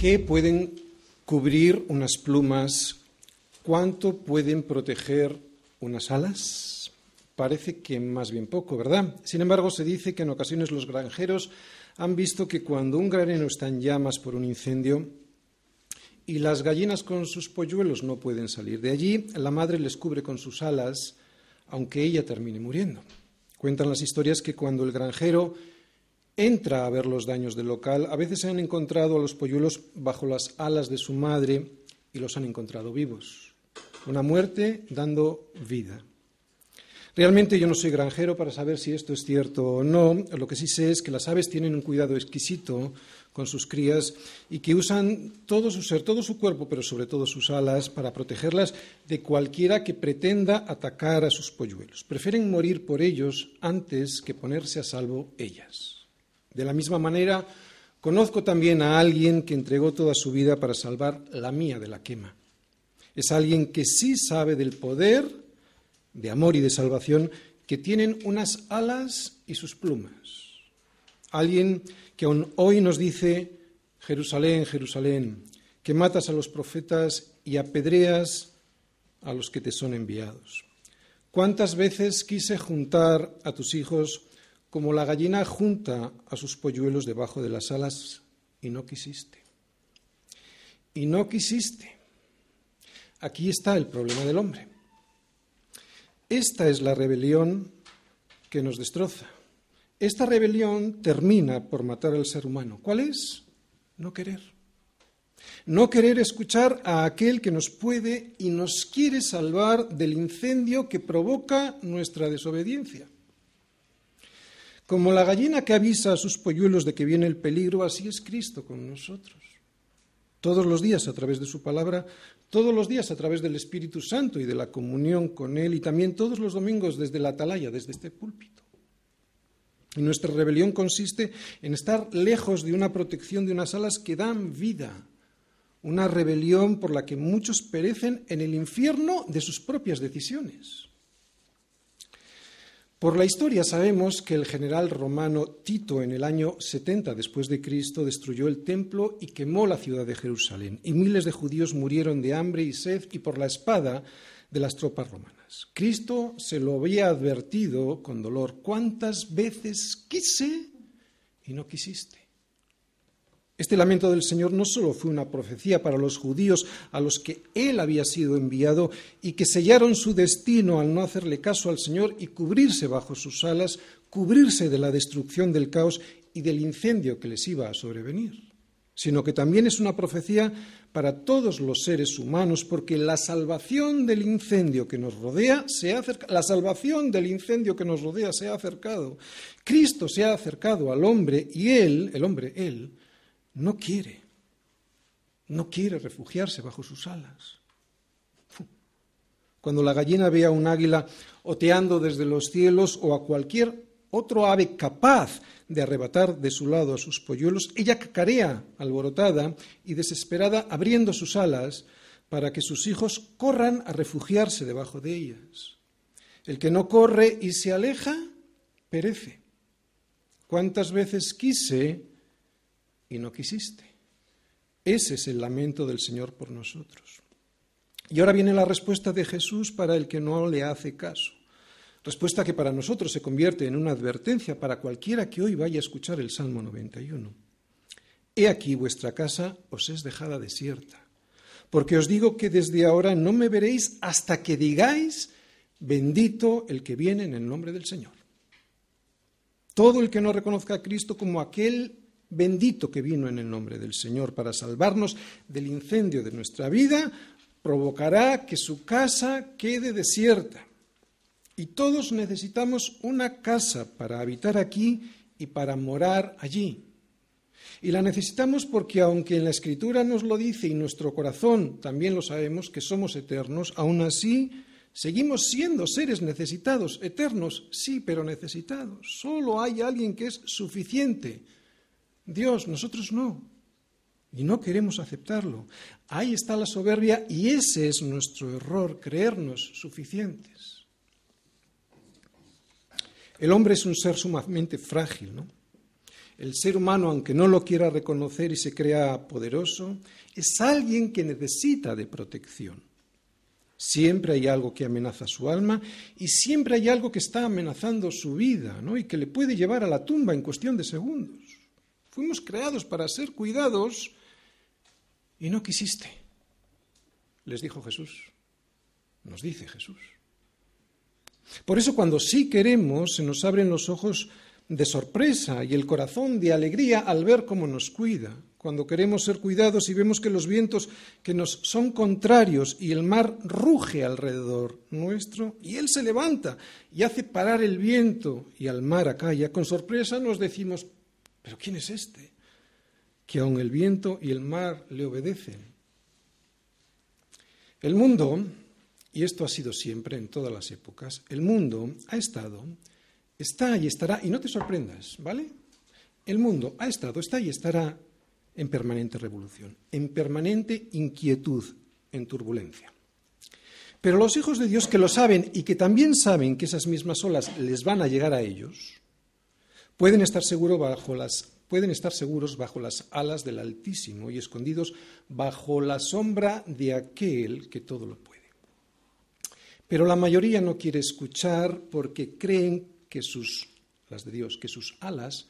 ¿Qué pueden cubrir unas plumas? ¿Cuánto pueden proteger unas alas? Parece que más bien poco, ¿verdad? Sin embargo, se dice que en ocasiones los granjeros han visto que cuando un granero está en llamas por un incendio y las gallinas con sus polluelos no pueden salir de allí, la madre les cubre con sus alas, aunque ella termine muriendo. Cuentan las historias que cuando el granjero entra a ver los daños del local, a veces se han encontrado a los polluelos bajo las alas de su madre y los han encontrado vivos. Una muerte dando vida. Realmente yo no soy granjero para saber si esto es cierto o no. Lo que sí sé es que las aves tienen un cuidado exquisito con sus crías y que usan todo su ser, todo su cuerpo, pero sobre todo sus alas, para protegerlas de cualquiera que pretenda atacar a sus polluelos. Prefieren morir por ellos antes que ponerse a salvo ellas. De la misma manera, conozco también a alguien que entregó toda su vida para salvar la mía de la quema. Es alguien que sí sabe del poder de amor y de salvación que tienen unas alas y sus plumas. Alguien que aún hoy nos dice, Jerusalén, Jerusalén, que matas a los profetas y apedreas a los que te son enviados. ¿Cuántas veces quise juntar a tus hijos como la gallina junta a sus polluelos debajo de las alas y no quisiste. Y no quisiste. Aquí está el problema del hombre. Esta es la rebelión que nos destroza. Esta rebelión termina por matar al ser humano. ¿Cuál es? No querer. No querer escuchar a aquel que nos puede y nos quiere salvar del incendio que provoca nuestra desobediencia. Como la gallina que avisa a sus polluelos de que viene el peligro, así es Cristo con nosotros. Todos los días a través de su palabra, todos los días a través del Espíritu Santo y de la comunión con Él, y también todos los domingos desde la atalaya, desde este púlpito. Y nuestra rebelión consiste en estar lejos de una protección de unas alas que dan vida, una rebelión por la que muchos perecen en el infierno de sus propias decisiones. Por la historia sabemos que el general romano Tito en el año 70 después de Cristo destruyó el templo y quemó la ciudad de Jerusalén y miles de judíos murieron de hambre y sed y por la espada de las tropas romanas. Cristo se lo había advertido con dolor, ¿cuántas veces quise y no quisiste? Este lamento del Señor no solo fue una profecía para los judíos a los que Él había sido enviado y que sellaron su destino al no hacerle caso al Señor y cubrirse bajo sus alas, cubrirse de la destrucción del caos y del incendio que les iba a sobrevenir, sino que también es una profecía para todos los seres humanos, porque la salvación del incendio que nos rodea se ha la salvación del incendio que nos rodea se ha acercado. Cristo se ha acercado al hombre y él, el hombre, él, no quiere, no quiere refugiarse bajo sus alas. Cuando la gallina ve a un águila oteando desde los cielos o a cualquier otro ave capaz de arrebatar de su lado a sus polluelos, ella cacarea alborotada y desesperada abriendo sus alas para que sus hijos corran a refugiarse debajo de ellas. El que no corre y se aleja, perece. ¿Cuántas veces quise y no quisiste. Ese es el lamento del Señor por nosotros. Y ahora viene la respuesta de Jesús para el que no le hace caso. Respuesta que para nosotros se convierte en una advertencia para cualquiera que hoy vaya a escuchar el Salmo 91. He aquí vuestra casa os es dejada desierta, porque os digo que desde ahora no me veréis hasta que digáis, bendito el que viene en el nombre del Señor. Todo el que no reconozca a Cristo como aquel bendito que vino en el nombre del Señor para salvarnos del incendio de nuestra vida, provocará que su casa quede desierta. Y todos necesitamos una casa para habitar aquí y para morar allí. Y la necesitamos porque aunque en la Escritura nos lo dice y nuestro corazón también lo sabemos que somos eternos, aún así seguimos siendo seres necesitados, eternos, sí, pero necesitados. Solo hay alguien que es suficiente Dios, nosotros no. Y no queremos aceptarlo. Ahí está la soberbia y ese es nuestro error, creernos suficientes. El hombre es un ser sumamente frágil, ¿no? El ser humano, aunque no lo quiera reconocer y se crea poderoso, es alguien que necesita de protección. Siempre hay algo que amenaza su alma y siempre hay algo que está amenazando su vida ¿no? y que le puede llevar a la tumba en cuestión de segundos. Fuimos creados para ser cuidados y no quisiste, les dijo Jesús, nos dice Jesús. Por eso cuando sí queremos se nos abren los ojos de sorpresa y el corazón de alegría al ver cómo nos cuida. Cuando queremos ser cuidados y vemos que los vientos que nos son contrarios y el mar ruge alrededor nuestro y él se levanta y hace parar el viento y al mar acalla, con sorpresa nos decimos, pero ¿quién es este? Que aun el viento y el mar le obedecen. El mundo, y esto ha sido siempre en todas las épocas, el mundo ha estado, está y estará, y no te sorprendas, ¿vale? El mundo ha estado, está y estará en permanente revolución, en permanente inquietud, en turbulencia. Pero los hijos de Dios que lo saben y que también saben que esas mismas olas les van a llegar a ellos, pueden estar, bajo las, pueden estar seguros bajo las alas del Altísimo y escondidos bajo la sombra de aquel que todo lo puede. Pero la mayoría no quiere escuchar porque creen que sus, las de Dios, que sus alas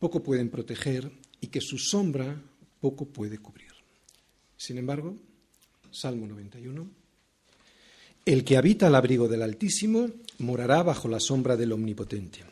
poco pueden proteger y que su sombra poco puede cubrir. Sin embargo, Salmo 91, el que habita al abrigo del Altísimo morará bajo la sombra del Omnipotente.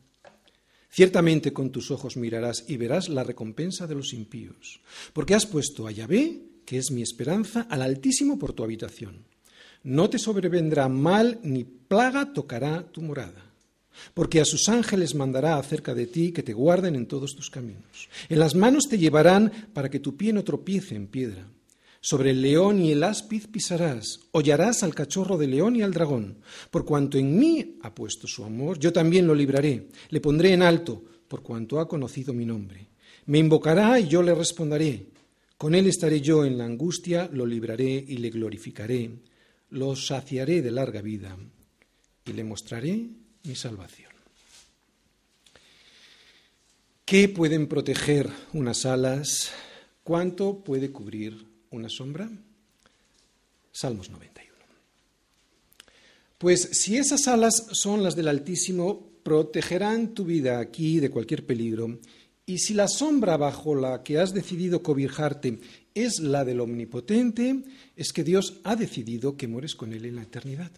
Ciertamente con tus ojos mirarás y verás la recompensa de los impíos, porque has puesto a Yahvé, que es mi esperanza, al Altísimo por tu habitación. No te sobrevendrá mal ni plaga tocará tu morada porque a sus ángeles mandará acerca de ti que te guarden en todos tus caminos. En las manos te llevarán para que tu pie no tropiece en piedra. Sobre el león y el áspid pisarás, hollarás al cachorro de león y al dragón. Por cuanto en mí ha puesto su amor, yo también lo libraré, le pondré en alto, por cuanto ha conocido mi nombre. Me invocará y yo le responderé. Con él estaré yo en la angustia, lo libraré y le glorificaré. Lo saciaré de larga vida y le mostraré mi salvación. ¿Qué pueden proteger unas alas? ¿Cuánto puede cubrir una sombra? Salmos 91. Pues si esas alas son las del Altísimo, protegerán tu vida aquí de cualquier peligro. Y si la sombra bajo la que has decidido cobijarte es la del Omnipotente, es que Dios ha decidido que mueres con Él en la eternidad.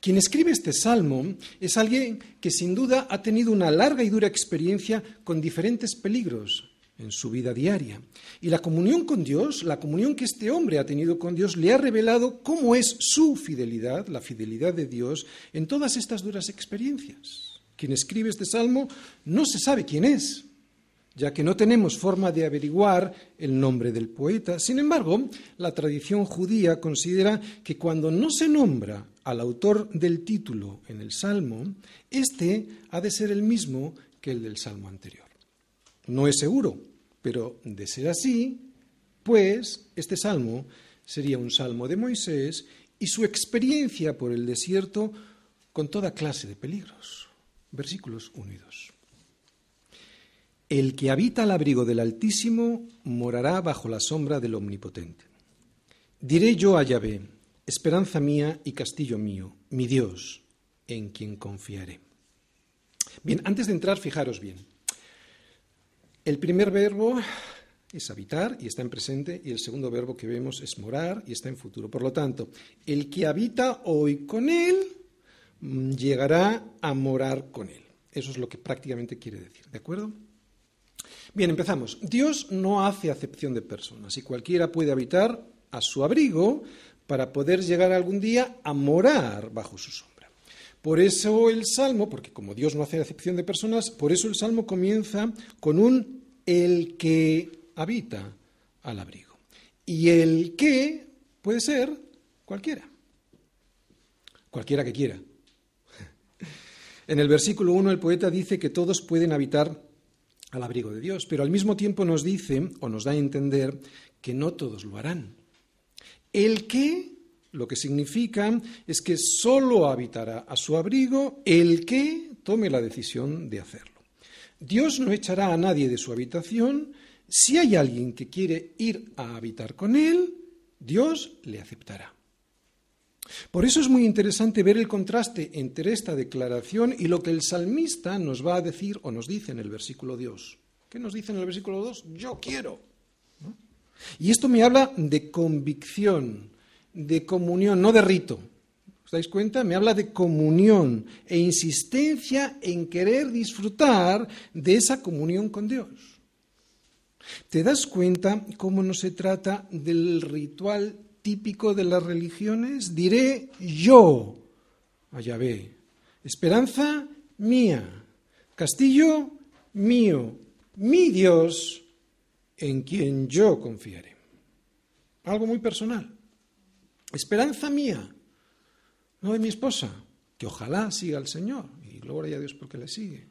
Quien escribe este salmo es alguien que sin duda ha tenido una larga y dura experiencia con diferentes peligros en su vida diaria. Y la comunión con Dios, la comunión que este hombre ha tenido con Dios, le ha revelado cómo es su fidelidad, la fidelidad de Dios, en todas estas duras experiencias. Quien escribe este salmo no se sabe quién es, ya que no tenemos forma de averiguar el nombre del poeta. Sin embargo, la tradición judía considera que cuando no se nombra al autor del título en el Salmo, este ha de ser el mismo que el del Salmo anterior. No es seguro, pero de ser así, pues este Salmo sería un Salmo de Moisés y su experiencia por el desierto con toda clase de peligros. Versículos 1 y 2. El que habita al abrigo del Altísimo morará bajo la sombra del Omnipotente. Diré yo a Yahvé, esperanza mía y castillo mío, mi Dios, en quien confiaré. Bien, antes de entrar, fijaros bien. El primer verbo es habitar y está en presente, y el segundo verbo que vemos es morar y está en futuro. Por lo tanto, el que habita hoy con él mm, llegará a morar con él. Eso es lo que prácticamente quiere decir, ¿de acuerdo? Bien, empezamos. Dios no hace acepción de personas y cualquiera puede habitar a su abrigo para poder llegar algún día a morar bajo su sombra. Por eso el Salmo, porque como Dios no hace acepción de personas, por eso el Salmo comienza con un el que habita al abrigo. Y el que puede ser cualquiera, cualquiera que quiera. En el versículo 1 el poeta dice que todos pueden habitar al abrigo de Dios, pero al mismo tiempo nos dice o nos da a entender que no todos lo harán. El que, lo que significa es que solo habitará a su abrigo el que tome la decisión de hacerlo. Dios no echará a nadie de su habitación. Si hay alguien que quiere ir a habitar con él, Dios le aceptará. Por eso es muy interesante ver el contraste entre esta declaración y lo que el salmista nos va a decir o nos dice en el versículo 2. ¿Qué nos dice en el versículo 2? Yo quiero. Y esto me habla de convicción, de comunión, no de rito. ¿Os dais cuenta? Me habla de comunión e insistencia en querer disfrutar de esa comunión con Dios. ¿Te das cuenta cómo no se trata del ritual típico de las religiones? Diré yo a Yahvé, esperanza mía, castillo mío, mi Dios en quien yo confiaré. Algo muy personal. Esperanza mía, no de mi esposa, que ojalá siga al Señor, y gloria a Dios porque le sigue.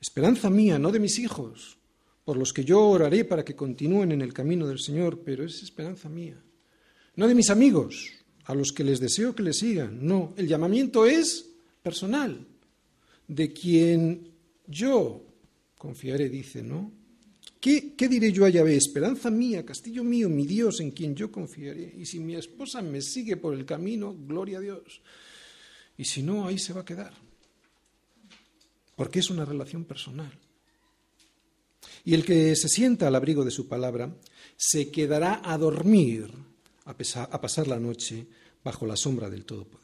Esperanza mía, no de mis hijos, por los que yo oraré para que continúen en el camino del Señor, pero es esperanza mía. No de mis amigos, a los que les deseo que le sigan, no, el llamamiento es personal, de quien yo confiaré, dice, ¿no? ¿Qué, ¿Qué, diré yo a Yahvé? Esperanza mía, castillo mío, mi Dios en quien yo confiaré. Y si mi esposa me sigue por el camino, gloria a Dios. Y si no, ahí se va a quedar. Porque es una relación personal. Y el que se sienta al abrigo de su palabra se quedará a dormir, a, a pasar la noche bajo la sombra del Todopoderoso.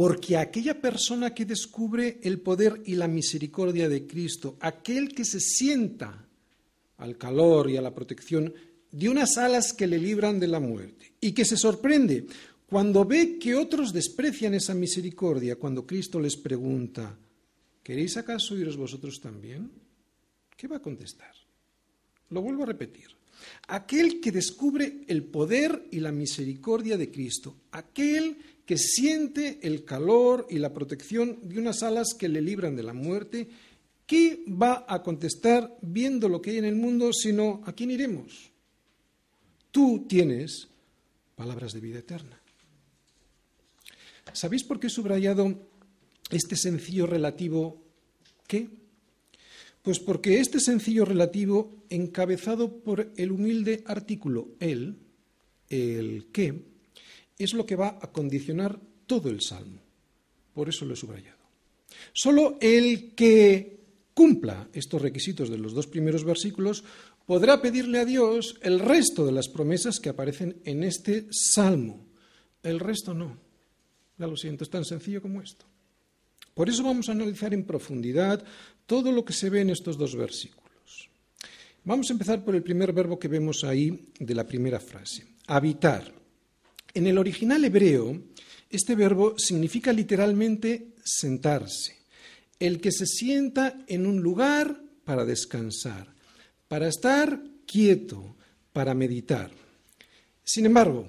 Porque aquella persona que descubre el poder y la misericordia de Cristo, aquel que se sienta al calor y a la protección de unas alas que le libran de la muerte, y que se sorprende cuando ve que otros desprecian esa misericordia, cuando Cristo les pregunta, ¿queréis acaso iros vosotros también? ¿Qué va a contestar? Lo vuelvo a repetir. Aquel que descubre el poder y la misericordia de Cristo, aquel que siente el calor y la protección de unas alas que le libran de la muerte, ¿qué va a contestar viendo lo que hay en el mundo sino a quién iremos? Tú tienes palabras de vida eterna. ¿Sabéis por qué he subrayado este sencillo relativo qué? Pues porque este sencillo relativo, encabezado por el humilde artículo el, el qué, es lo que va a condicionar todo el salmo. Por eso lo he subrayado. Solo el que cumpla estos requisitos de los dos primeros versículos podrá pedirle a Dios el resto de las promesas que aparecen en este salmo. El resto no. Ya lo siento, es tan sencillo como esto. Por eso vamos a analizar en profundidad todo lo que se ve en estos dos versículos. Vamos a empezar por el primer verbo que vemos ahí de la primera frase, habitar. En el original hebreo, este verbo significa literalmente sentarse, el que se sienta en un lugar para descansar, para estar quieto, para meditar. Sin embargo,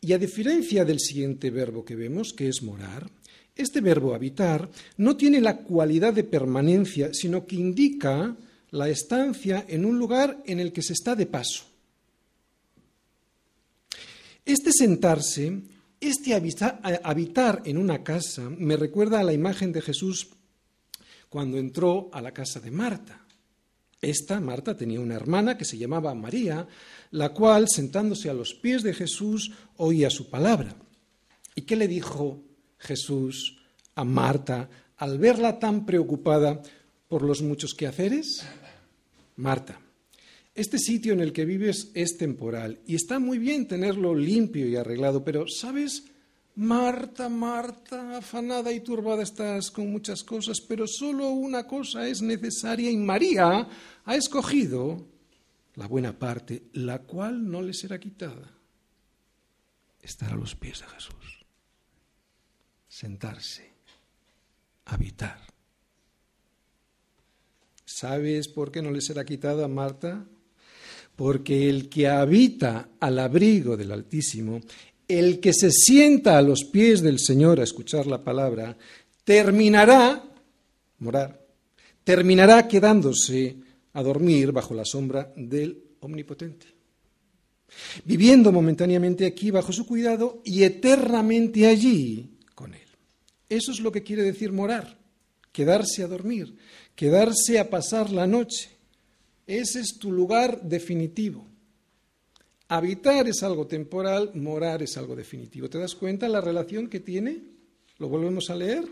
y a diferencia del siguiente verbo que vemos, que es morar, este verbo habitar no tiene la cualidad de permanencia, sino que indica la estancia en un lugar en el que se está de paso. Este sentarse, este habitar en una casa, me recuerda a la imagen de Jesús cuando entró a la casa de Marta. Esta, Marta, tenía una hermana que se llamaba María, la cual, sentándose a los pies de Jesús, oía su palabra. ¿Y qué le dijo Jesús a Marta al verla tan preocupada por los muchos quehaceres? Marta, este sitio en el que vives es temporal y está muy bien tenerlo limpio y arreglado, pero ¿sabes? Marta, Marta, afanada y turbada estás con muchas cosas, pero solo una cosa es necesaria y María ha escogido la buena parte, la cual no le será quitada. Estar a los pies de Jesús. sentarse, habitar. ¿Sabes por qué no le será quitada Marta? Porque el que habita al abrigo del Altísimo, el que se sienta a los pies del Señor a escuchar la palabra, terminará, morar, terminará quedándose a dormir bajo la sombra del Omnipotente, viviendo momentáneamente aquí bajo su cuidado y eternamente allí con Él. Eso es lo que quiere decir morar, quedarse a dormir, quedarse a pasar la noche. Ese es tu lugar definitivo. Habitar es algo temporal, morar es algo definitivo. ¿Te das cuenta la relación que tiene? ¿Lo volvemos a leer?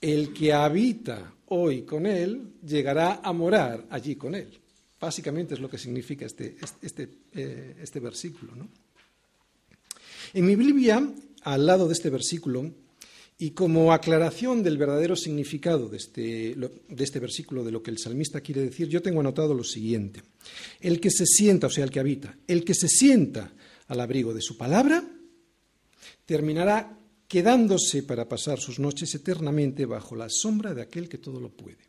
El que habita hoy con Él llegará a morar allí con Él. Básicamente es lo que significa este, este, eh, este versículo. ¿no? En mi Biblia, al lado de este versículo, y como aclaración del verdadero significado de este, de este, versículo, de lo que el salmista quiere decir, yo tengo anotado lo siguiente. El que se sienta, o sea, el que habita, el que se sienta al abrigo de su palabra, terminará quedándose para pasar sus noches eternamente bajo la sombra de aquel que todo lo puede.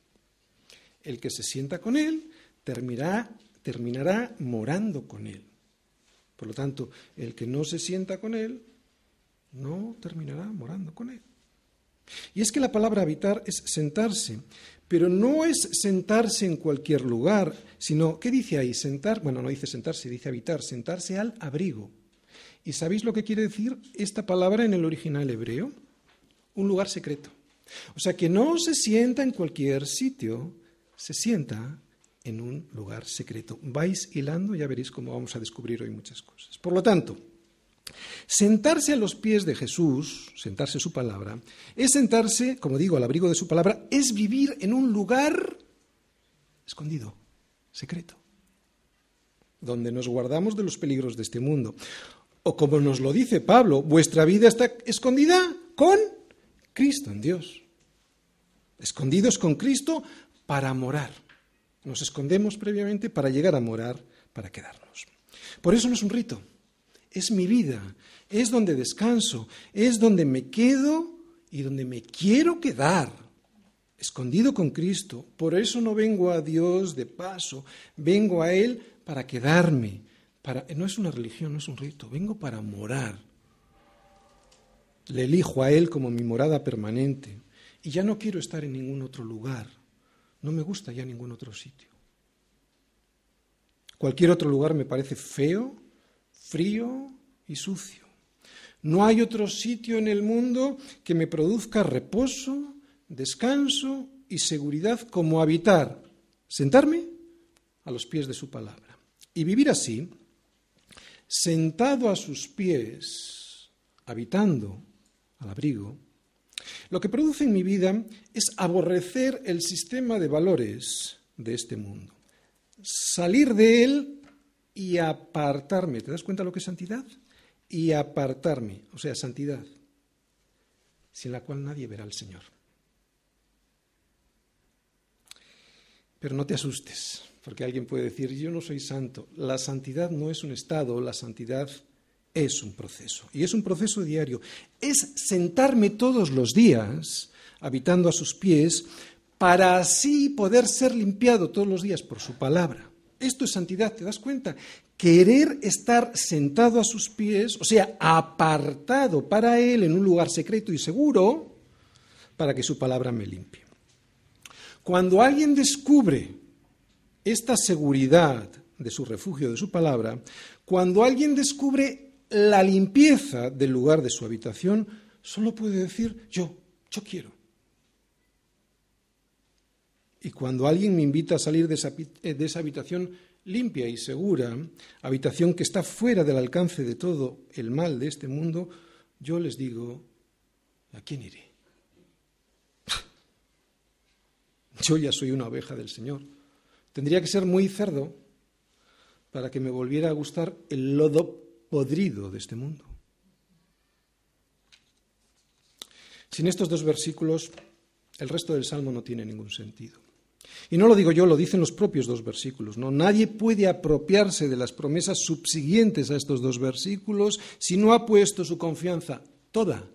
El que se sienta con él terminará, terminará morando con él. Por lo tanto, el que no se sienta con él no terminará morando con él. Y es que la palabra habitar es sentarse, pero no es sentarse en cualquier lugar, sino, ¿qué dice ahí? Sentar, bueno, no dice sentarse, dice habitar, sentarse al abrigo. ¿Y sabéis lo que quiere decir esta palabra en el original hebreo? Un lugar secreto. O sea, que no se sienta en cualquier sitio, se sienta en un lugar secreto. Vais hilando, ya veréis cómo vamos a descubrir hoy muchas cosas. Por lo tanto, Sentarse a los pies de Jesús, sentarse su palabra, es sentarse, como digo, al abrigo de su palabra, es vivir en un lugar escondido, secreto, donde nos guardamos de los peligros de este mundo. O como nos lo dice Pablo, vuestra vida está escondida con Cristo en Dios. Escondidos con Cristo para morar. Nos escondemos previamente para llegar a morar, para quedarnos. Por eso no es un rito es mi vida, es donde descanso, es donde me quedo y donde me quiero quedar, escondido con Cristo. Por eso no vengo a Dios de paso, vengo a Él para quedarme. Para, no es una religión, no es un rito, vengo para morar. Le elijo a Él como mi morada permanente y ya no quiero estar en ningún otro lugar. No me gusta ya ningún otro sitio. Cualquier otro lugar me parece feo, frío y sucio. No hay otro sitio en el mundo que me produzca reposo, descanso y seguridad como habitar, sentarme a los pies de su palabra. Y vivir así, sentado a sus pies, habitando al abrigo, lo que produce en mi vida es aborrecer el sistema de valores de este mundo, salir de él y apartarme. ¿Te das cuenta lo que es santidad? Y apartarme, o sea, santidad, sin la cual nadie verá al Señor. Pero no te asustes, porque alguien puede decir, yo no soy santo. La santidad no es un estado, la santidad es un proceso. Y es un proceso diario. Es sentarme todos los días, habitando a sus pies, para así poder ser limpiado todos los días por su palabra. Esto es santidad, ¿te das cuenta? Querer estar sentado a sus pies, o sea, apartado para Él en un lugar secreto y seguro, para que su palabra me limpie. Cuando alguien descubre esta seguridad de su refugio, de su palabra, cuando alguien descubre la limpieza del lugar de su habitación, solo puede decir, yo, yo quiero. Y cuando alguien me invita a salir de esa, eh, de esa, habitación limpia y segura, habitación que está fuera del alcance de todo el mal de este mundo, yo les digo, ¿a quién iré? Yo ya soy una oveja del Señor. Tendría que ser muy cerdo para que me volviera a gustar el lodo podrido de este mundo. Sin estos dos versículos, el resto del Salmo no tiene ningún sentido. Y no lo digo yo, lo dicen los propios dos versículos. ¿no? Nadie puede apropiarse de las promesas subsiguientes a estos dos versículos si no ha puesto su confianza toda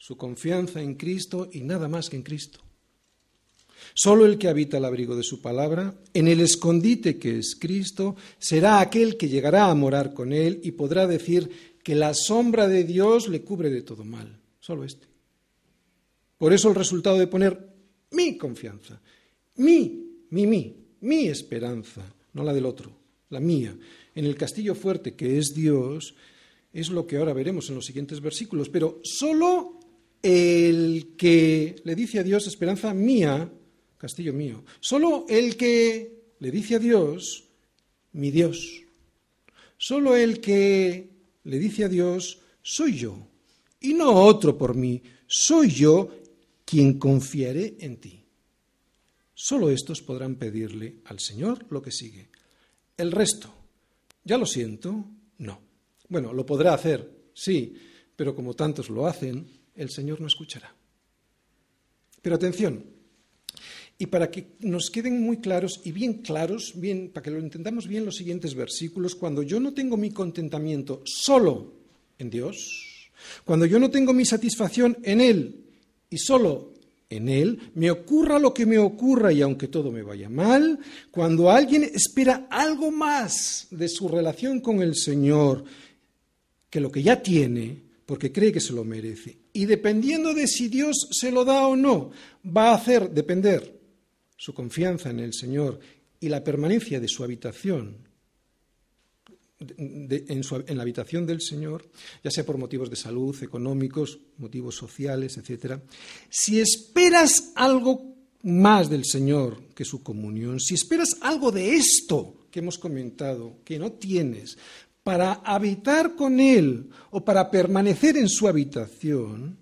su confianza en Cristo y nada más que en Cristo. Solo el que habita al abrigo de su palabra, en el escondite que es Cristo, será aquel que llegará a morar con él y podrá decir que la sombra de Dios le cubre de todo mal. Solo este. Por eso el resultado de poner mi confianza, mi, mi, mi, mi esperanza, no la del otro, la mía, en el castillo fuerte que es Dios, es lo que ahora veremos en los siguientes versículos. Pero solo el que le dice a Dios esperanza mía, castillo mío, solo el que le dice a Dios mi Dios, solo el que le dice a Dios soy yo, y no otro por mí, soy yo quien confiaré en ti. Solo estos podrán pedirle al Señor lo que sigue. El resto, ya lo siento, no. Bueno, lo podrá hacer, sí, pero como tantos lo hacen, el Señor no escuchará. Pero atención, y para que nos queden muy claros y bien claros, bien, para que lo entendamos bien los siguientes versículos, cuando yo no tengo mi contentamiento solo en Dios, cuando yo no tengo mi satisfacción en Él y solo en Él, me ocurra lo que me ocurra y aunque todo me vaya mal, cuando alguien espera algo más de su relación con el Señor que lo que ya tiene, porque cree que se lo merece, y dependiendo de si Dios se lo da o no, va a hacer depender su confianza en el Señor y la permanencia de su habitación en, la habitación del Señor, ya sea por motivos de salud, económicos, motivos sociales, etc., si esperas algo más del Señor que su comunión, si esperas algo de esto que hemos comentado, que no tienes, para habitar con Él o para permanecer en su habitación,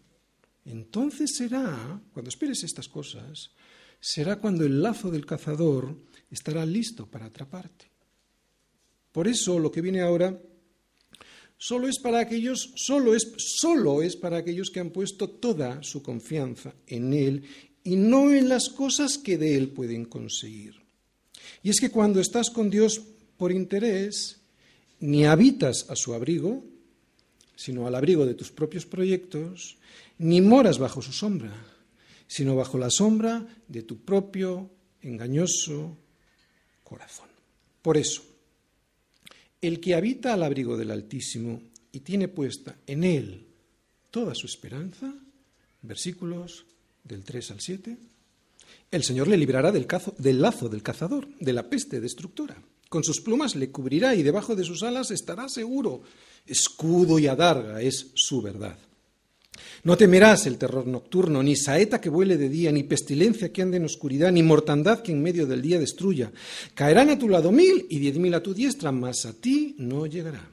entonces será, cuando esperes estas cosas, será cuando el lazo del cazador estará listo para atraparte. Por eso lo que viene ahora solo es para aquellos, solo es, solo es para aquellos que han puesto toda su confianza en Él y no en las cosas que de Él pueden conseguir. Y es que cuando estás con Dios por interés, ni habitas a su abrigo, sino al abrigo de tus propios proyectos, ni moras bajo su sombra, sino bajo la sombra de tu propio engañoso corazón. Por eso, el que habita al abrigo del Altísimo y tiene puesta en él toda su esperanza, versículos del 3 al 7, el Señor le librará del, del, lazo del cazador, de la peste destructora. Con sus plumas le cubrirá y debajo de sus alas estará seguro. Escudo y adarga es su verdad. No temerás el terror nocturno, ni saeta que vuele de día, ni pestilencia que ande en oscuridad, ni mortandad que en medio del día destruya. Caerán a tu lado mil y diez mil a tu diestra, mas a ti no llegará.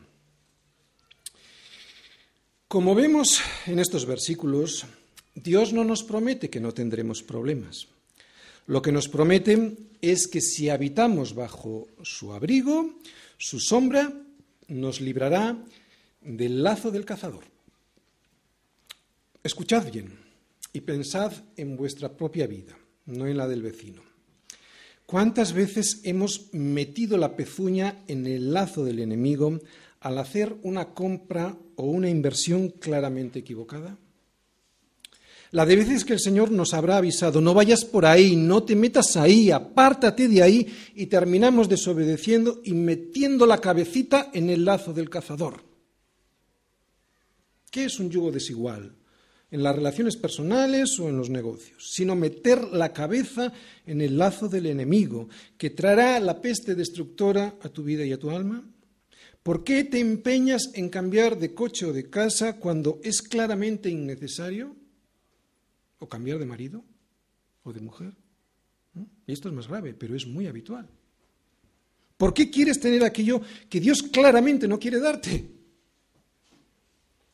Como vemos en estos versículos, Dios no nos promete que no tendremos problemas. Lo que nos promete es que si habitamos bajo su abrigo, su sombra nos librará del lazo del cazador. Escuchad bien y pensad en vuestra propia vida, no en la del vecino. ¿Cuántas veces hemos metido la pezuña en el lazo del enemigo al hacer una compra o una inversión claramente equivocada? La de veces que el Señor nos habrá avisado, no vayas por ahí, no te metas ahí, apártate de ahí, y terminamos desobedeciendo y metiendo la cabecita en el lazo del cazador. ¿Qué es un yugo desigual? En las relaciones personales o en los negocios, sino meter la cabeza en el lazo del enemigo que traerá la peste destructora a tu vida y a tu alma? ¿Por qué te empeñas en cambiar de coche o de casa cuando es claramente innecesario? ¿O cambiar de marido o de mujer? Y esto es más grave, pero es muy habitual. ¿Por qué quieres tener aquello que Dios claramente no quiere darte?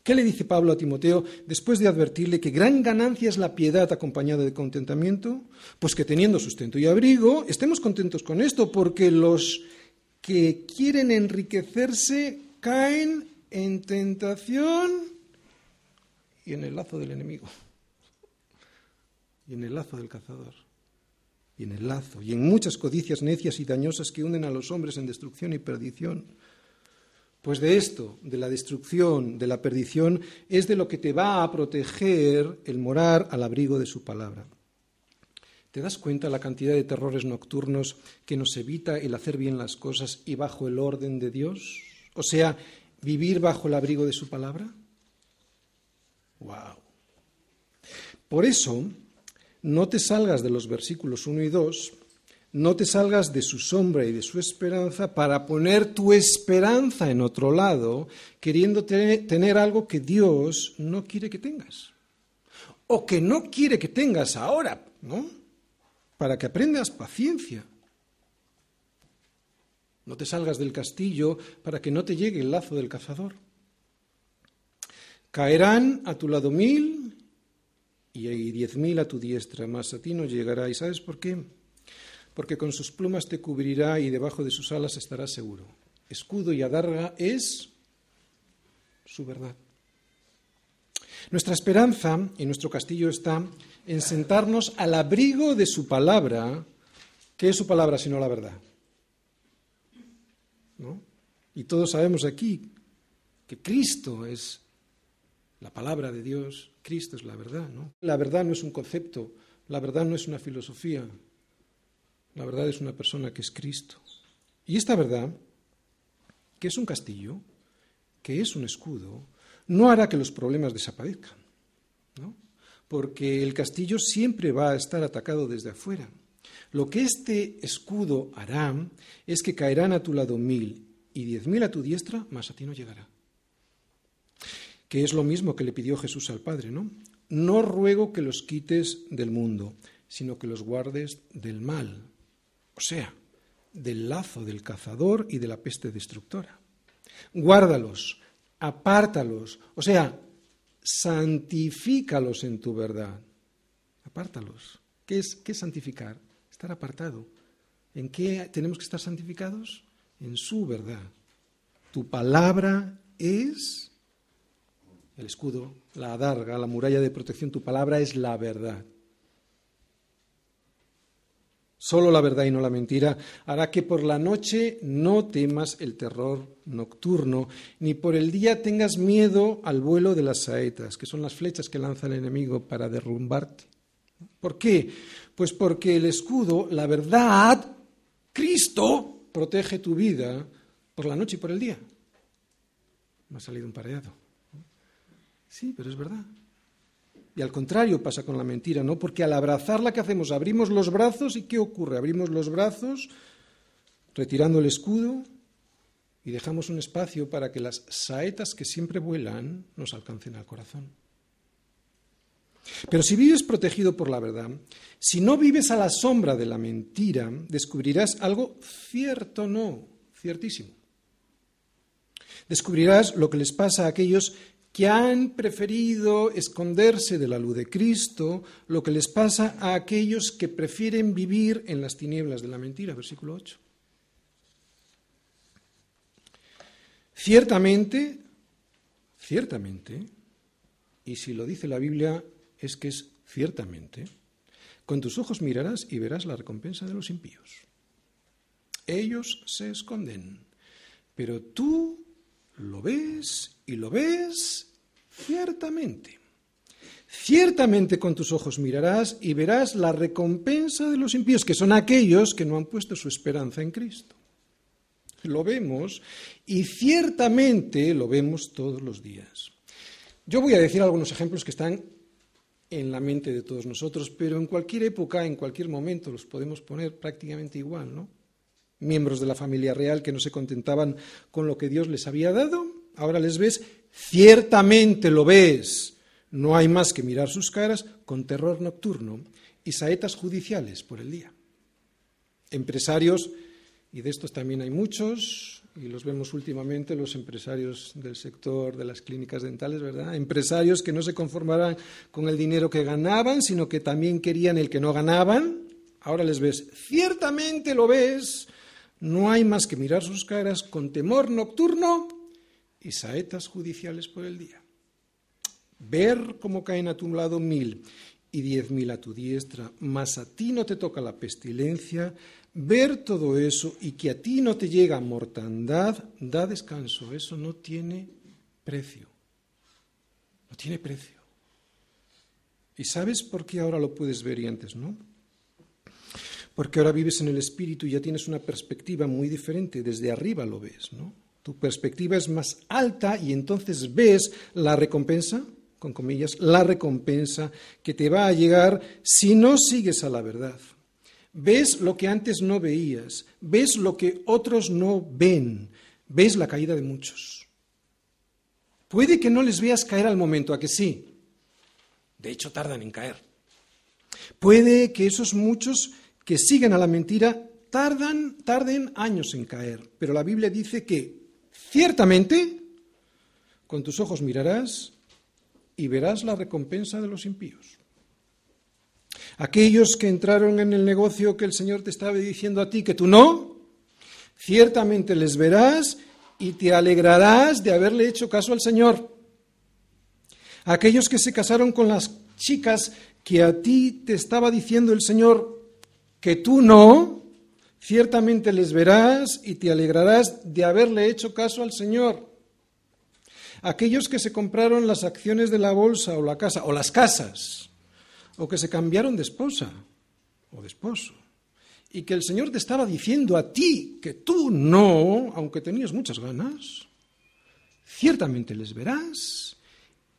¿Qué le dice Pablo a Timoteo después de advertirle que gran ganancia es la piedad acompañada de contentamiento? Pues que teniendo sustento y abrigo, estemos contentos con esto, porque los que quieren enriquecerse caen en tentación y en el lazo del enemigo, y en el lazo del cazador, y en el lazo, y en muchas codicias necias y dañosas que hunden a los hombres en destrucción y perdición Pues de esto, de la destrucción, de la perdición, es de lo que te va a proteger el morar al abrigo de su palabra. ¿Te das cuenta la cantidad de terrores nocturnos que nos evita el hacer bien las cosas y bajo el orden de Dios? O sea, vivir bajo el abrigo de su palabra. ¡Wow! Por eso, no te salgas de los versículos 1 y 2 no te salgas de su sombra y de su esperanza para poner tu esperanza en otro lado, queriendo tener algo que Dios no quiere que tengas. O que no quiere que tengas ahora, ¿no? Para que aprendas paciencia. No te salgas del castillo para que no te llegue el lazo del cazador. Caerán a tu lado mil y diez mil a tu diestra, mas a ti no llegará. ¿Y sabes por qué? Porque con sus plumas te cubrirá y debajo de sus alas estarás seguro. Escudo y adarga es su verdad. Nuestra esperanza y nuestro castillo está en sentarnos al abrigo de su palabra. ¿Qué es su palabra sino la verdad? ¿No? Y todos sabemos aquí que Cristo es la palabra de Dios, Cristo es la verdad. ¿no? La verdad no es un concepto, la verdad no es una filosofía, la verdad es una persona que es Cristo. Y esta verdad, que es un castillo, que es un escudo, no hará que los problemas desaparezcan, ¿no? porque el castillo siempre va a estar atacado desde afuera. Lo que este escudo hará es que caerán a tu lado mil y diez mil a tu diestra, mas a ti no llegará. Que es lo mismo que le pidió Jesús al Padre, ¿no? No ruego que los quites del mundo, sino que los guardes del mal o sea, del lazo del cazador y de la peste destructora. Guárdalos, apártalos, o sea, santifícalos en tu verdad. Apártalos. ¿Qué es, qué es santificar? Estar apartado. ¿En qué tenemos que estar santificados? En su verdad. Tu palabra es el escudo, la adarga, la muralla de protección. Tu palabra es la verdad. Solo la verdad y no la mentira hará que por la noche no temas el terror nocturno, ni por el día tengas miedo al vuelo de las saetas, que son las flechas que lanza el enemigo para derrumbarte. ¿Por qué? Pues porque el escudo, la verdad, Cristo, protege tu vida por la noche y por el día. Me ha salido un pareado. Sí, pero es verdad. Y al contrario pasa con la mentira, ¿no? Porque al abrazarla, ¿qué hacemos? Abrimos los brazos y ¿qué ocurre? Abrimos los brazos, retirando el escudo y dejamos un espacio para que las saetas que siempre vuelan nos alcancen al corazón. Pero si vives protegido por la verdad, si no vives a la sombra de la mentira, descubrirás algo cierto, no, ciertísimo. Descubrirás lo que les pasa a aquellos que han preferido esconderse de la luz de Cristo, lo que les pasa a aquellos que prefieren vivir en las tinieblas de la mentira, versículo 8. Ciertamente, ciertamente, y si lo dice la Biblia es que es ciertamente, con tus ojos mirarás y verás la recompensa de los impíos. Ellos se esconden, pero tú lo ves y lo ves ciertamente. Ciertamente con tus ojos mirarás y verás la recompensa de los impíos, que son aquellos que no han puesto su esperanza en Cristo. Lo vemos y ciertamente lo vemos todos los días. Yo voy a decir algunos ejemplos que están en la mente de todos nosotros, pero en cualquier época, en cualquier momento, los podemos poner prácticamente igual, ¿no? Miembros de la familia real que no se contentaban con lo que Dios les había dado, ahora les ves, ciertamente lo ves. No hay más que mirar sus caras con terror nocturno y saetas judiciales por el día. Empresarios, y de estos también hay muchos, y los vemos últimamente los empresarios del sector de las clínicas dentales, ¿verdad? Empresarios que no se conformarán con el dinero que ganaban, sino que también querían el que no ganaban. Ahora les ves, ciertamente lo ves, no hay más que mirar sus caras con temor nocturno y saetas judiciales por el día. Ver cómo caen a tu lado mil y diez mil a tu diestra, mas a ti no te toca la pestilencia, ver todo eso y que a ti no te llega mortandad, da descanso. Eso no tiene precio. No tiene precio. ¿Y sabes por qué ahora lo puedes ver y antes no? Porque ahora vives en el Espíritu y ya tienes una perspectiva muy diferente. Desde arriba lo ves, ¿no? Tu perspectiva es más alta y entonces ves la recompensa, con comillas, la recompensa que te va a llegar si no sigues a la verdad. Ves lo que antes no veías, ves lo que otros no ven, ves la caída de muchos. Puede que no les veas caer al momento, a que sí. De hecho, tardan en caer. Puede que esos muchos que siguen a la mentira tardan, tarden años en caer, pero la Biblia dice que ciertamente con tus ojos mirarás y verás la recompensa de los impíos. Aquellos que entraron en el negocio que el Señor te estaba diciendo a ti que tú no, ciertamente les verás y te alegrarás de haberle hecho caso al Señor. Aquellos que se casaron con las chicas que a ti te estaba diciendo el Señor que tú no, ciertamente les verás y te alegrarás de haberle hecho caso al Señor. Aquellos que se compraron las acciones de la bolsa o la casa, o las casas, o que se cambiaron de esposa o de esposo, y que el Señor te estaba diciendo a ti que tú no, aunque tenías muchas ganas, ciertamente les verás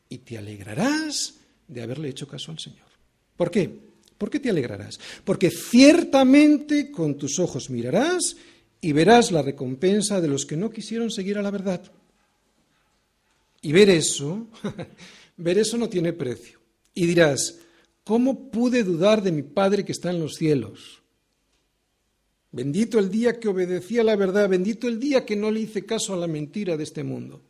y te alegrarás de haberle hecho caso al Señor. ¿Por qué? ¿Por qué te alegrarás? Porque ciertamente con tus ojos mirarás y verás la recompensa de los que no quisieron seguir a la verdad. Y ver eso, ver eso no tiene precio. Y dirás, ¿Cómo pude dudar de mi Padre que está en los cielos? Bendito el día que obedecí a la verdad, bendito el día que no le hice caso a la mentira de este mundo.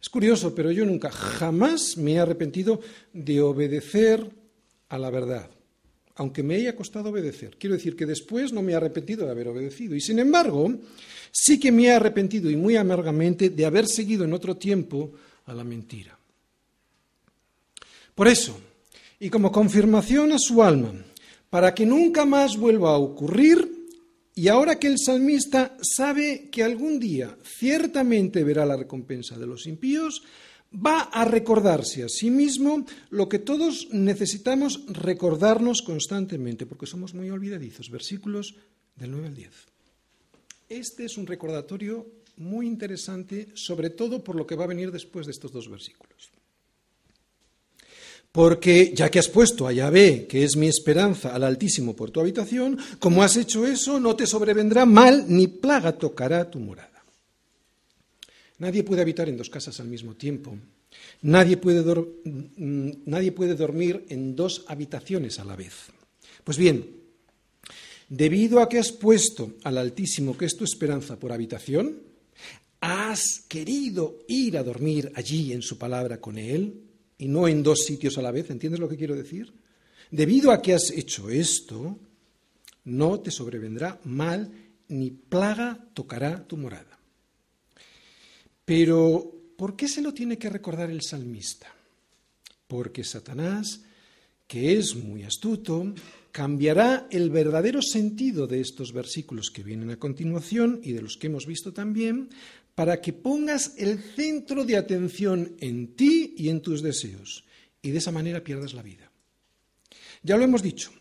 Es curioso, pero yo nunca, jamás me he arrepentido de obedecer a la verdad, aunque me haya costado obedecer. Quiero decir que después no me he arrepentido de haber obedecido. Y sin embargo, sí que me he arrepentido y muy amargamente de haber seguido en otro tiempo a la mentira. Por eso, y como confirmación a su alma, para que nunca más vuelva a ocurrir, y ahora que el salmista sabe que algún día ciertamente verá la recompensa de los impíos, va a recordarse a sí mismo lo que todos necesitamos recordarnos constantemente, porque somos muy olvidadizos. Versículos del 9 al 10. Este es un recordatorio muy interesante, sobre todo por lo que va a venir después de estos dos versículos. Porque ya que has puesto a Yahvé, que es mi esperanza, al Altísimo por tu habitación, como has hecho eso, no te sobrevendrá mal ni plaga tocará tu morada. Nadie puede habitar en dos casas al mismo tiempo. Nadie puede, mm, nadie puede dormir en dos habitaciones a la vez. Pues bien, debido a que has puesto al Altísimo, que es tu esperanza, por habitación, has querido ir a dormir allí en su palabra con Él, y no en dos sitios a la vez. ¿Entiendes lo que quiero decir? Debido a que has hecho esto, no te sobrevendrá mal ni plaga tocará tu morada. Pero, ¿por qué se lo tiene que recordar el salmista? Porque Satanás, que es muy astuto, cambiará el verdadero sentido de estos versículos que vienen a continuación y de los que hemos visto también para que pongas el centro de atención en ti y en tus deseos, y de esa manera pierdas la vida. Ya lo hemos dicho,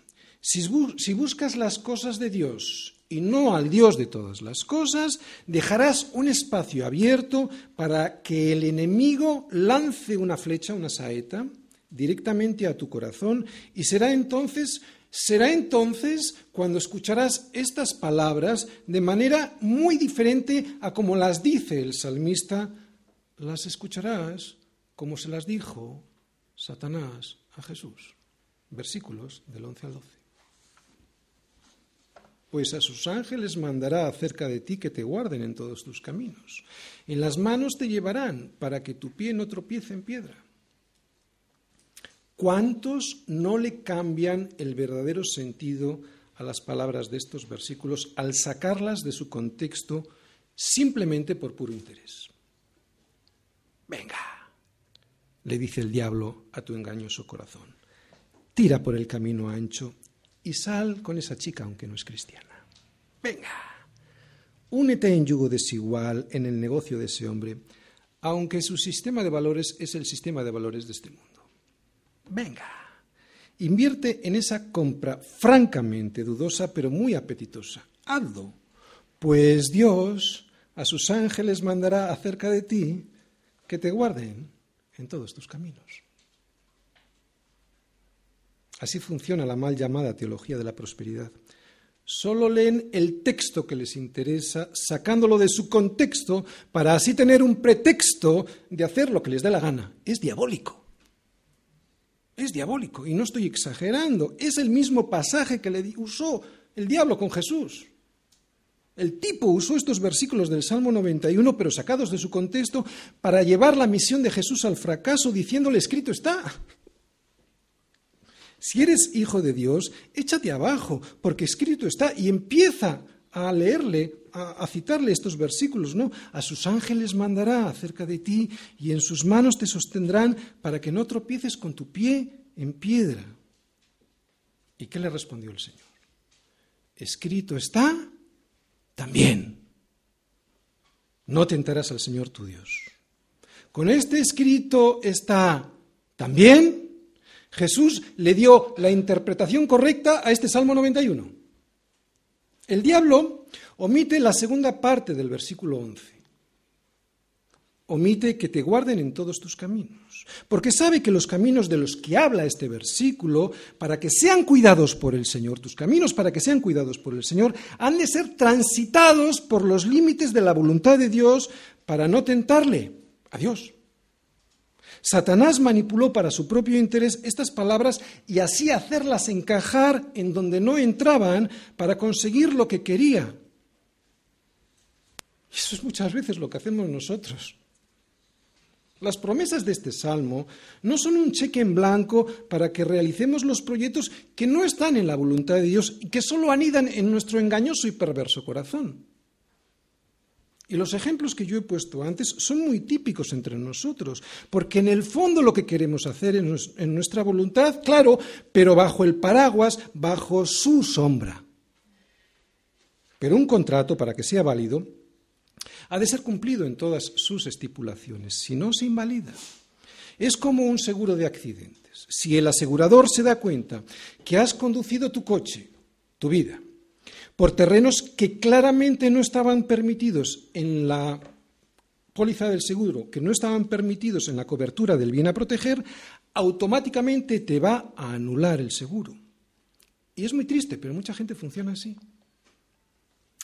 si, buscas las cosas de Dios y no al Dios de todas las cosas, dejarás un espacio abierto para que el enemigo lance una flecha, una saeta, directamente a tu corazón, y será entonces Será entonces cuando escucharás estas palabras de manera muy diferente a como las dice el salmista, las escucharás como se las dijo Satanás a Jesús. Versículos del 11 al 12. Pues a sus ángeles mandará acerca de ti que te guarden en todos tus caminos. En las manos te llevarán para que tu pie no tropiece en piedra. ¿Cuántos no le cambian el verdadero sentido a las palabras de estos versículos al sacarlas de su contexto simplemente por puro interés? Venga, le dice el diablo a tu engañoso corazón. Tira por el camino ancho y sal con esa chica aunque no es cristiana. Venga, únete en yugo desigual en el negocio de ese hombre, aunque su sistema de valores es el sistema de valores de este mundo. Venga, invierte en esa compra francamente dudosa pero muy apetitosa. Hazlo, pues Dios a sus ángeles mandará acerca de ti que te guarden en todos tus caminos. Así funciona la mal llamada teología de la prosperidad. Solo leen el texto que les interesa, sacándolo de su contexto, para así tener un pretexto de hacer lo que les dé la gana. Es diabólico. Es diabólico. Y no estoy exagerando. Es el mismo pasaje que le usó el diablo con Jesús. El tipo usó estos versículos del Salmo 91, pero sacados de su contexto, para llevar la misión de Jesús al fracaso, diciéndole, escrito está. Si eres hijo de Dios, échate abajo, porque escrito está, y empieza a leerle, a, citarle estos versículos, ¿no? A sus ángeles mandará acerca de ti, y en sus manos te sostendrán para que no tropieces con tu pie en piedra. ¿Y qué le respondió el Señor? Escrito está también. No tentarás al Señor tu Dios. Con este escrito está también. Jesús le dio la interpretación correcta a este Salmo 91. El diablo omite la segunda parte del versículo 11 omite que te guarden en todos tus caminos, porque sabe que los caminos de los que habla este versículo, para que sean cuidados por el Señor, tus caminos para que sean cuidados por el Señor, han de ser transitados por los límites de la voluntad de Dios para no tentarle a Dios. Satanás manipuló para su propio interés estas palabras y así hacerlas encajar en donde no entraban para conseguir lo que quería. Y eso es muchas veces lo que hacemos nosotros. Las promesas de este salmo no son un cheque en blanco para que realicemos los proyectos que no están en la voluntad de Dios y que solo anidan en nuestro engañoso y perverso corazón. Y los ejemplos que yo he puesto antes son muy típicos entre nosotros, porque en el fondo lo que queremos hacer en nuestra voluntad, claro, pero bajo el paraguas, bajo su sombra. Pero un contrato, para que sea válido, ha de ser cumplido en todas sus estipulaciones, si no se invalida. Es como un seguro de accidentes. Si el asegurador se da cuenta que has conducido tu coche, tu vida, por terrenos que claramente no estaban permitidos en la póliza del seguro, que no estaban permitidos en la cobertura del bien a proteger, automáticamente te va a anular el seguro. Y es muy triste, pero mucha gente funciona así.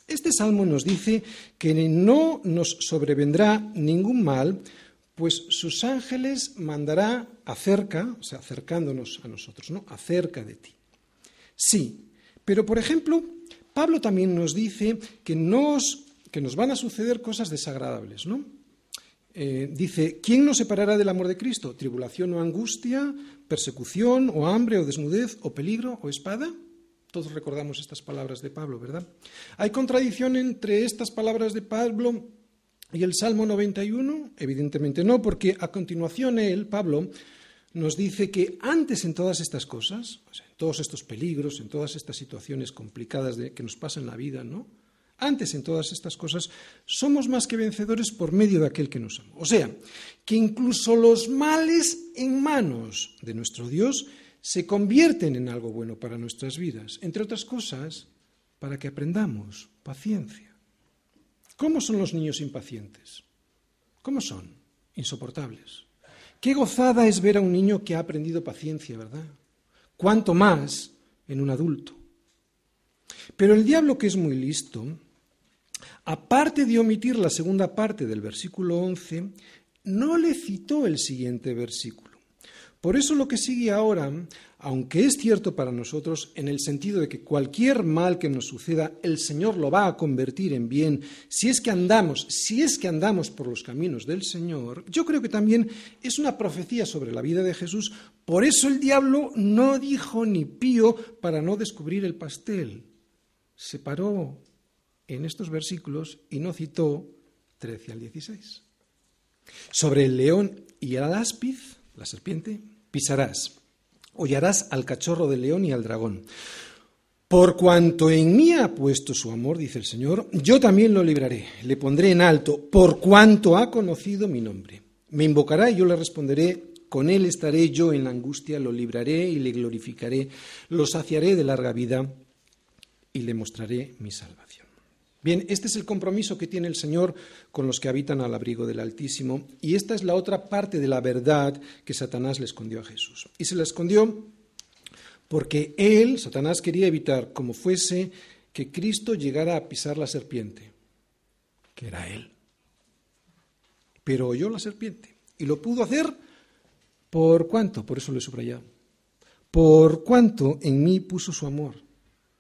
Este salmo nos dice que no nos sobrevendrá ningún mal, pues sus ángeles mandará acerca, o sea, acercándonos a nosotros, ¿no? Acerca de ti. Sí, pero por ejemplo, Pablo también nos dice que nos, que nos van a suceder cosas desagradables, ¿no? Eh, dice, ¿quién nos separará del amor de Cristo? ¿Tribulación o angustia? ¿Persecución o hambre o desnudez o peligro o espada? Todos recordamos estas palabras de Pablo, ¿verdad? ¿Hay contradicción entre estas palabras de Pablo y el Salmo 91? Evidentemente no, porque a continuación él, Pablo, nos dice que antes en todas estas cosas, en todos estos peligros, en todas estas situaciones complicadas que nos pasan en la vida, ¿no? Antes en todas estas cosas, somos más que vencedores por medio de aquel que nos ama. O sea, que incluso los males en manos de nuestro Dios se convierten en algo bueno para nuestras vidas, entre otras cosas, para que aprendamos paciencia. ¿Cómo son los niños impacientes? ¿Cómo son? Insoportables. Qué gozada es ver a un niño que ha aprendido paciencia, ¿verdad? Cuánto más en un adulto. Pero el diablo, que es muy listo, aparte de omitir la segunda parte del versículo 11, no le citó el siguiente versículo. Por eso lo que sigue ahora, aunque es cierto para nosotros en el sentido de que cualquier mal que nos suceda, el Señor lo va a convertir en bien, si es que andamos, si es que andamos por los caminos del Señor, yo creo que también es una profecía sobre la vida de Jesús. Por eso el diablo no dijo ni pío para no descubrir el pastel. Se paró en estos versículos y no citó 13 al 16. Sobre el león y el áspiz, la serpiente, pisarás, hollarás al cachorro del león y al dragón. Por cuanto en mí ha puesto su amor, dice el Señor, yo también lo libraré, le pondré en alto, por cuanto ha conocido mi nombre. Me invocará y yo le responderé, con él estaré yo en la angustia, lo libraré y le glorificaré, lo saciaré de larga vida y le mostraré mi salvación. Bien, este es el compromiso que tiene el Señor con los que habitan al abrigo del Altísimo y esta es la otra parte de la verdad que Satanás le escondió a Jesús. Y se la escondió porque él, Satanás, quería evitar, como fuese, que Cristo llegara a pisar la serpiente, que era él. Pero oyó la serpiente y lo pudo hacer por cuánto, por eso lo he subrayado, por cuánto en mí puso su amor,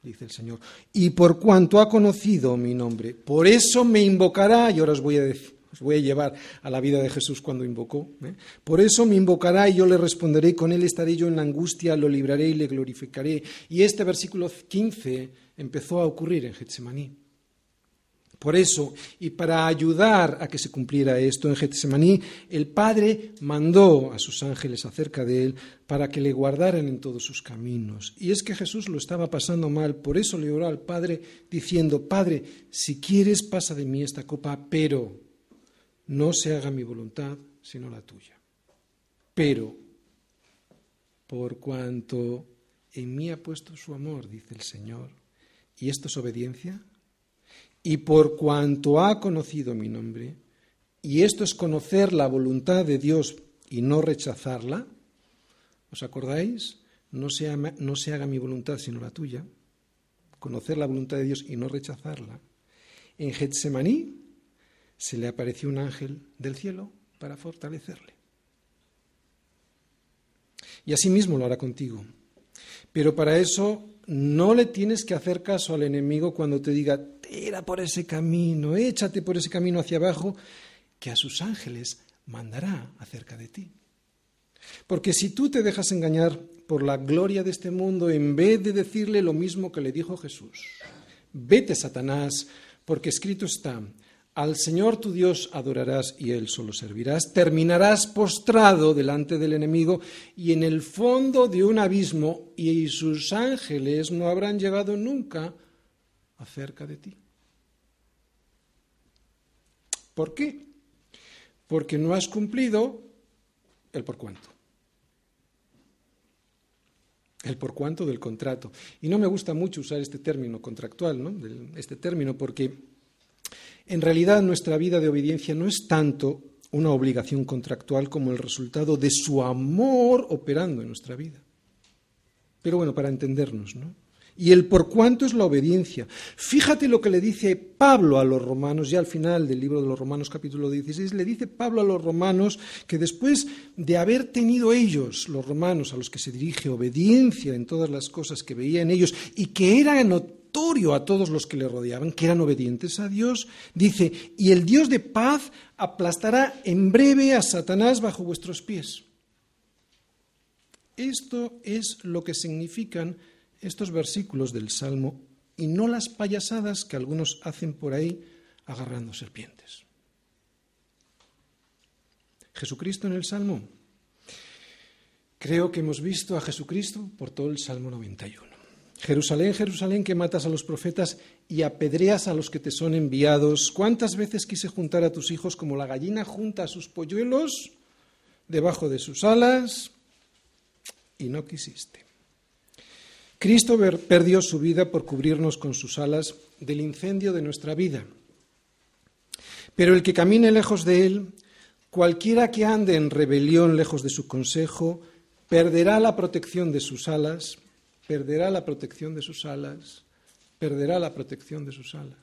dice el Señor, y por cuanto ha conocido mi nombre, por eso me invocará, y ahora os voy a llevar a la vida de Jesús cuando invocó. ¿eh? Por eso me invocará y yo le responderé, con él estaré yo en la angustia, lo libraré y le glorificaré. Y este versículo 15 empezó a ocurrir en Getsemaní. Por eso, y para ayudar a que se cumpliera esto en Getsemaní, el Padre mandó a sus ángeles acerca de él para que le guardaran en todos sus caminos. Y es que Jesús lo estaba pasando mal, por eso le oró al Padre diciendo, Padre, si quieres pasa de mí esta copa, pero no se haga mi voluntad, sino la tuya. Pero, por cuanto en mí ha puesto su amor, dice el Señor, y esto es obediencia, y por cuanto ha conocido mi nombre, y esto es conocer la voluntad de Dios y no rechazarla, ¿os acordáis? No se, haga mi voluntad sino la tuya, conocer la voluntad de Dios y no rechazarla. En Getsemaní se le apareció un ángel del cielo para fortalecerle. Y así mismo lo hará contigo. Pero para eso no le tienes que hacer caso al enemigo cuando te diga, tira por ese camino, échate por ese camino hacia abajo, que a sus ángeles mandará acerca de ti. Porque si tú te dejas engañar por la gloria de este mundo, en vez de decirle lo mismo que le dijo Jesús, vete Satanás, porque escrito está, al Señor tu Dios adorarás y Él solo servirás. Terminarás postrado delante del enemigo y en el fondo de un abismo y sus ángeles no habrán llegado nunca acerca de ti. ¿Por qué? Porque no has cumplido el por cuánto. El por cuánto del contrato. Y no me gusta mucho usar este término contractual, ¿no? Este término, porque en realidad nuestra vida de obediencia no es tanto una obligación contractual como el resultado de su amor operando en nuestra vida. Pero bueno, para entendernos, ¿no? Y el por cuánto es la obediencia. Fíjate lo que le dice Pablo a los romanos, ya al final del libro de los romanos capítulo 16, le dice Pablo a los romanos que después de haber tenido ellos, los romanos a los que se dirige obediencia en todas las cosas que veían ellos y que era a todos los que le rodeaban, que eran obedientes a Dios, dice, y el Dios de paz aplastará en breve a Satanás bajo vuestros pies. Esto es lo que significan estos versículos del Salmo y no las payasadas que algunos hacen por ahí agarrando serpientes. Jesucristo en el Salmo. Creo que hemos visto a Jesucristo por todo el Salmo 91. Jerusalén, Jerusalén, que matas a los profetas y apedreas a los que te son enviados. ¿Cuántas veces quise juntar a tus hijos como la gallina junta a sus polluelos debajo de sus alas? Y no quisiste. Cristo perdió su vida por cubrirnos con sus alas del incendio de nuestra vida. Pero el que camine lejos de él, cualquiera que ande en rebelión lejos de su consejo, perderá la protección de sus alas perderá la protección de sus alas, perderá la protección de sus alas.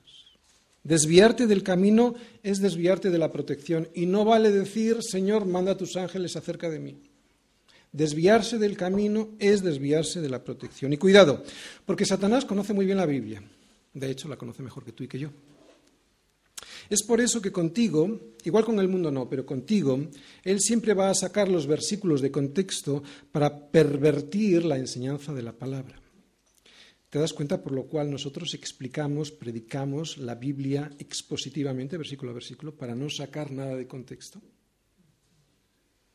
Desviarte del camino es desviarte de la protección y no vale decir, Señor, manda tus ángeles acerca de mí. Desviarse del camino es desviarse de la protección. Y cuidado, porque Satanás conoce muy bien la Biblia. De hecho, la conoce mejor que tú y que yo. Es por eso que contigo, igual con el mundo no, pero contigo, Él siempre va a sacar los versículos de contexto para pervertir la enseñanza de la palabra. ¿Te das cuenta por lo cual nosotros explicamos, predicamos la Biblia expositivamente, versículo a versículo, para no sacar nada de contexto?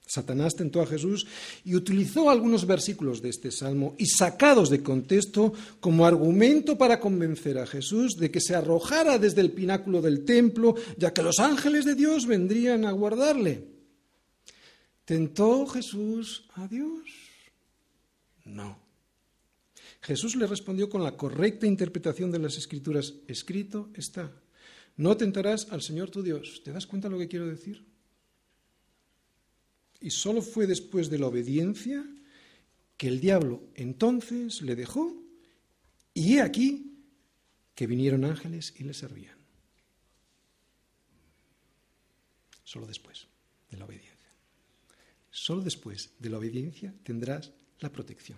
Satanás tentó a Jesús y utilizó algunos versículos de este salmo y sacados de contexto como argumento para convencer a Jesús de que se arrojara desde el pináculo del templo, ya que los ángeles de Dios vendrían a guardarle. ¿Tentó Jesús a Dios? No. Jesús le respondió con la correcta interpretación de las escrituras. Escrito está. No tentarás al Señor tu Dios. ¿Te das cuenta lo que quiero decir? Y solo fue después de la obediencia que el diablo entonces le dejó y he aquí que vinieron ángeles y le servían. Solo después de la obediencia. Solo después de la obediencia tendrás la protección.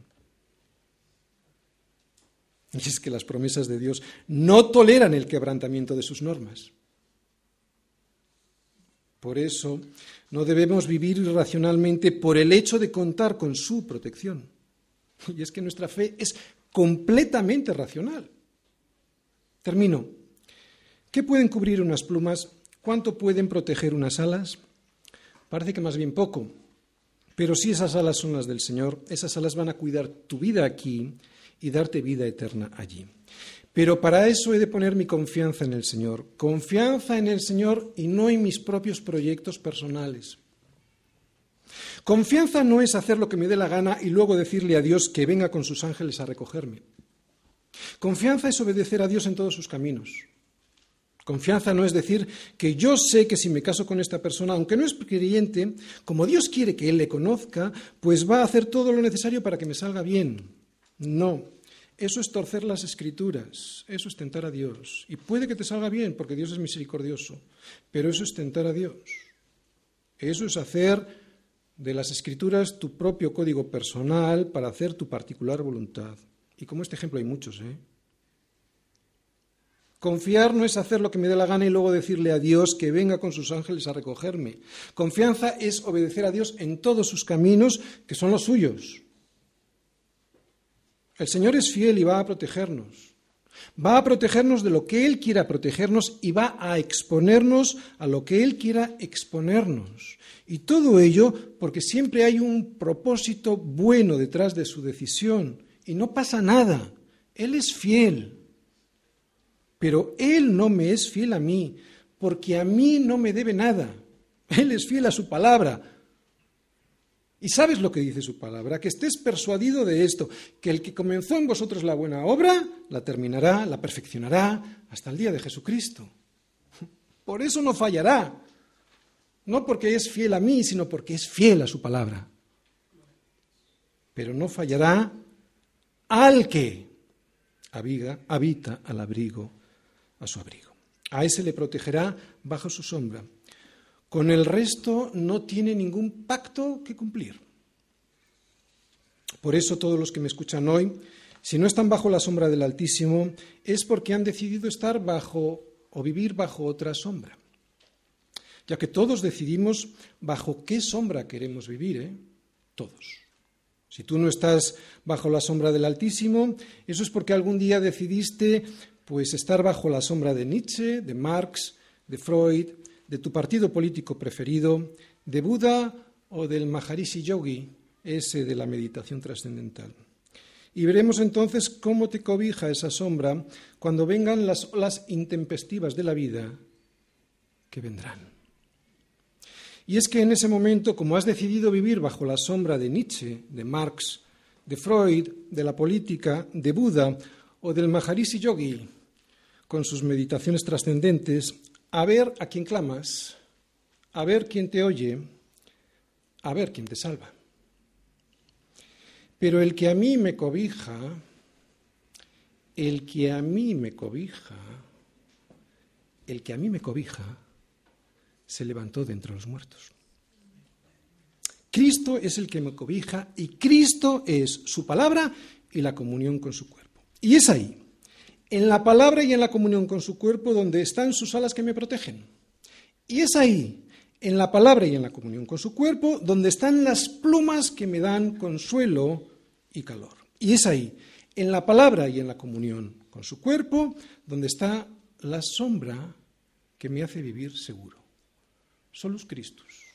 Y es que las promesas de Dios no toleran el quebrantamiento de sus normas. Por eso no debemos vivir irracionalmente por el hecho de contar con su protección. Y es que nuestra fe es completamente racional. Termino. ¿Qué pueden cubrir unas plumas? ¿Cuánto pueden proteger unas alas? Parece que más bien poco. Pero si esas alas son las del Señor, esas alas van a cuidar tu vida aquí y darte vida eterna allí. Pero para eso he de poner mi confianza en el Señor, confianza en el Señor y no en mis propios proyectos personales. Confianza no es hacer lo que me dé la gana y luego decirle a Dios que venga con sus ángeles a recogerme. Confianza es obedecer a Dios en todos sus caminos. Confianza no es decir que yo sé que si me caso con esta persona, aunque no es creyente, como Dios quiere que Él le conozca, pues va a hacer todo lo necesario para que me salga bien. No, eso es torcer las escrituras, eso es tentar a Dios. Y puede que te salga bien, porque Dios es misericordioso, pero eso es tentar a Dios. Eso es hacer de las escrituras tu propio código personal para hacer tu particular voluntad. Y como este ejemplo hay muchos, ¿eh? Confiar no es hacer lo que me dé la gana y luego decirle a Dios que venga con sus ángeles a recogerme. Confianza es obedecer a Dios en todos sus caminos, que son los suyos. El Señor es fiel y va a protegernos. Va a protegernos de lo que Él quiera protegernos y va a exponernos a lo que Él quiera exponernos. Y todo ello porque siempre hay un propósito bueno detrás de su decisión. Y no pasa nada. Él es fiel. Pero Él no me es fiel a mí, porque a mí no me debe nada. Él es fiel a su palabra. Y sabes lo que dice su palabra, que estés persuadido de esto, que el que comenzó en vosotros la buena obra, la terminará, la perfeccionará hasta el día de Jesucristo. Por eso no fallará, no porque es fiel a mí, sino porque es fiel a su palabra. Pero no fallará al que habita al abrigo, a su abrigo. A ese le protegerá bajo su sombra. Con el resto no tiene ningún pacto que cumplir. Por eso todos los que me escuchan hoy, si no están bajo la sombra del Altísimo, es porque han decidido estar bajo o vivir bajo otra sombra. Ya que todos decidimos bajo qué sombra queremos vivir, ¿eh? Todos. Si tú no estás bajo la sombra del Altísimo, eso es porque algún día decidiste pues estar bajo la sombra de Nietzsche, de Marx, de Freud, de tu partido político preferido, de Buda o del Maharishi Yogi, ese de la meditación trascendental. Y veremos entonces cómo te cobija esa sombra cuando vengan las olas intempestivas de la vida que vendrán. Y es que en ese momento, como has decidido vivir bajo la sombra de Nietzsche, de Marx, de Freud, de la política, de Buda o del Maharishi Yogi, con sus meditaciones trascendentes, a ver a quién clamas, a ver quién te oye, a ver quién te salva. Pero el que a mí me cobija, el que a mí me cobija, el que a mí me cobija, se levantó de entre los muertos. Cristo es el que me cobija y Cristo es su palabra y la comunión con su cuerpo. Y es ahí, en la palabra y en la comunión con su cuerpo donde están sus alas que me protegen. Y es ahí, en la palabra y en la comunión con su cuerpo, donde están las plumas que me dan consuelo y calor. Y es ahí, en la palabra y en la comunión con su cuerpo, donde está la sombra que me hace vivir seguro. Solus Christus.